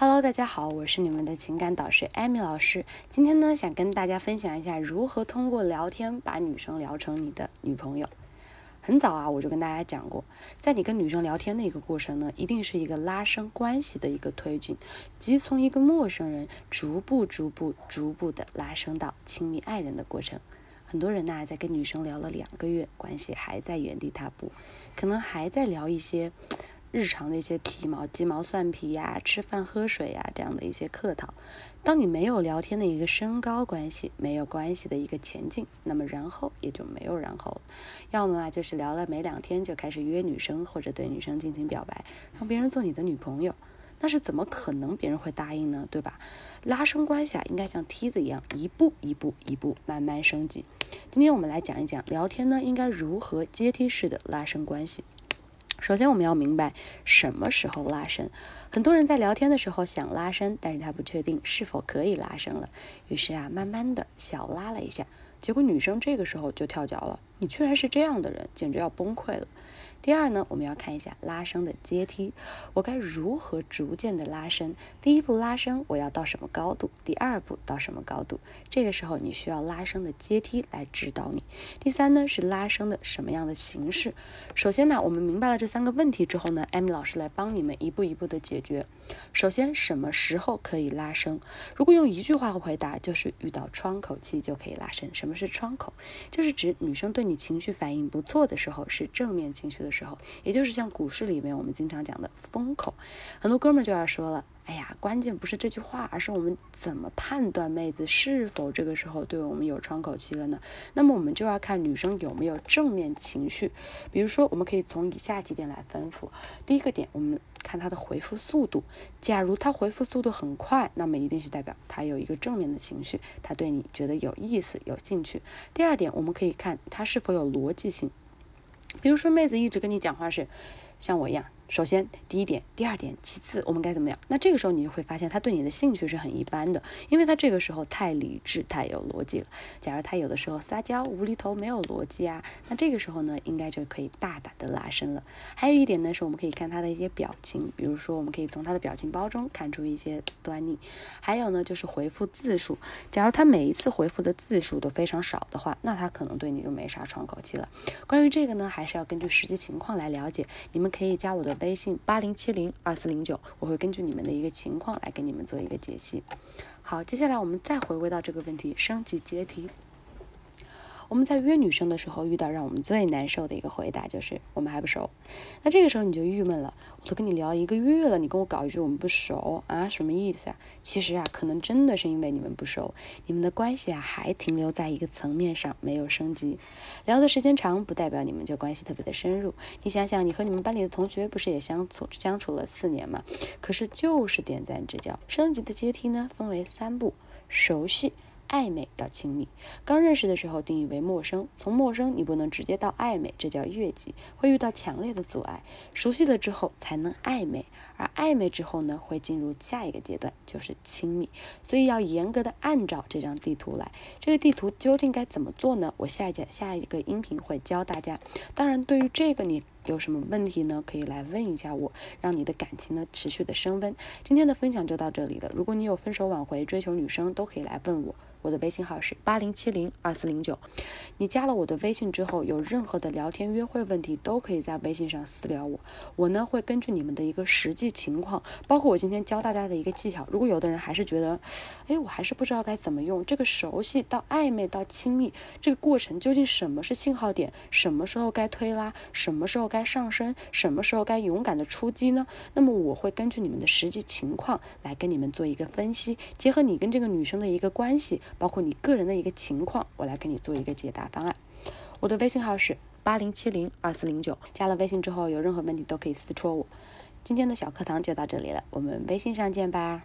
Hello，大家好，我是你们的情感导师艾米老师。今天呢，想跟大家分享一下如何通过聊天把女生聊成你的女朋友。很早啊，我就跟大家讲过，在你跟女生聊天的一个过程呢，一定是一个拉伸关系的一个推进，即从一个陌生人逐步、逐步、逐步的拉升到亲密爱人的过程。很多人呢，在跟女生聊了两个月，关系还在原地踏步，可能还在聊一些。日常的一些皮毛、鸡毛蒜皮呀，吃饭喝水呀，这样的一些客套。当你没有聊天的一个身高关系，没有关系的一个前进，那么然后也就没有然后了。要么啊，就是聊了没两天就开始约女生，或者对女生进行表白，让别人做你的女朋友，那是怎么可能别人会答应呢？对吧？拉升关系啊，应该像梯子一样，一步一步一步慢慢升级。今天我们来讲一讲聊天呢，应该如何阶梯式的拉升关系。首先，我们要明白什么时候拉伸。很多人在聊天的时候想拉伸，但是他不确定是否可以拉伸了，于是啊，慢慢的小拉了一下，结果女生这个时候就跳脚了。你居然是这样的人，简直要崩溃了。第二呢，我们要看一下拉伸的阶梯，我该如何逐渐的拉伸？第一步拉伸，我要到什么高度？第二步到什么高度？这个时候你需要拉伸的阶梯来指导你。第三呢，是拉伸的什么样的形式？首先呢，我们明白了这三个问题之后呢，艾米老师来帮你们一步一步的解决。首先，什么时候可以拉伸？如果用一句话回答，就是遇到窗口期就可以拉伸。什么是窗口？就是指女生对你情绪反应不错的时候，是正面情绪的。时候，也就是像股市里面我们经常讲的风口，很多哥们儿就要说了，哎呀，关键不是这句话，而是我们怎么判断妹子是否这个时候对我们有窗口期了呢？那么我们就要看女生有没有正面情绪，比如说我们可以从以下几点来吩咐。第一个点，我们看他的回复速度，假如他回复速度很快，那么一定是代表他有一个正面的情绪，他对你觉得有意思、有兴趣。第二点，我们可以看他是否有逻辑性。比如说，妹子一直跟你讲话是像我一样。首先，第一点，第二点，其次，我们该怎么样？那这个时候你就会发现他对你的兴趣是很一般的，因为他这个时候太理智、太有逻辑了。假如他有的时候撒娇、无厘头、没有逻辑啊，那这个时候呢，应该就可以大胆的拉伸了。还有一点呢，是我们可以看他的一些表情，比如说我们可以从他的表情包中看出一些端倪。还有呢，就是回复字数，假如他每一次回复的字数都非常少的话，那他可能对你就没啥窗口期了。关于这个呢，还是要根据实际情况来了解。你们可以加我的。微信八零七零二四零九，我会根据你们的一个情况来给你们做一个解析。好，接下来我们再回归到这个问题，升级阶梯。我们在约女生的时候遇到让我们最难受的一个回答就是我们还不熟，那这个时候你就郁闷了，我都跟你聊一个月了，你跟我搞一句我们不熟啊，什么意思啊？其实啊，可能真的是因为你们不熟，你们的关系啊还停留在一个层面上，没有升级。聊的时间长不代表你们就关系特别的深入。你想想，你和你们班里的同学不是也相处相处了四年吗？可是就是点赞之交，升级的阶梯呢分为三步：熟悉。暧昧到亲密，刚认识的时候定义为陌生，从陌生你不能直接到暧昧，这叫越级，会遇到强烈的阻碍。熟悉了之后才能暧昧，而暧昧之后呢，会进入下一个阶段，就是亲密。所以要严格的按照这张地图来。这个地图究竟该怎么做呢？我下一节下一个音频会教大家。当然，对于这个你有什么问题呢？可以来问一下我，让你的感情呢持续的升温。今天的分享就到这里了。如果你有分手挽回、追求女生，都可以来问我。我的微信号是八零七零二四零九，你加了我的微信之后，有任何的聊天约会问题，都可以在微信上私聊我。我呢会根据你们的一个实际情况，包括我今天教大家的一个技巧。如果有的人还是觉得，哎，我还是不知道该怎么用这个熟悉到暧昧到亲密这个过程，究竟什么是信号点？什么时候该推拉？什么时候该该上升？什么时候该勇敢的出击呢？那么我会根据你们的实际情况来跟你们做一个分析，结合你跟这个女生的一个关系。包括你个人的一个情况，我来给你做一个解答方案。我的微信号是八零七零二四零九，加了微信之后有任何问题都可以私戳我。今天的小课堂就到这里了，我们微信上见吧。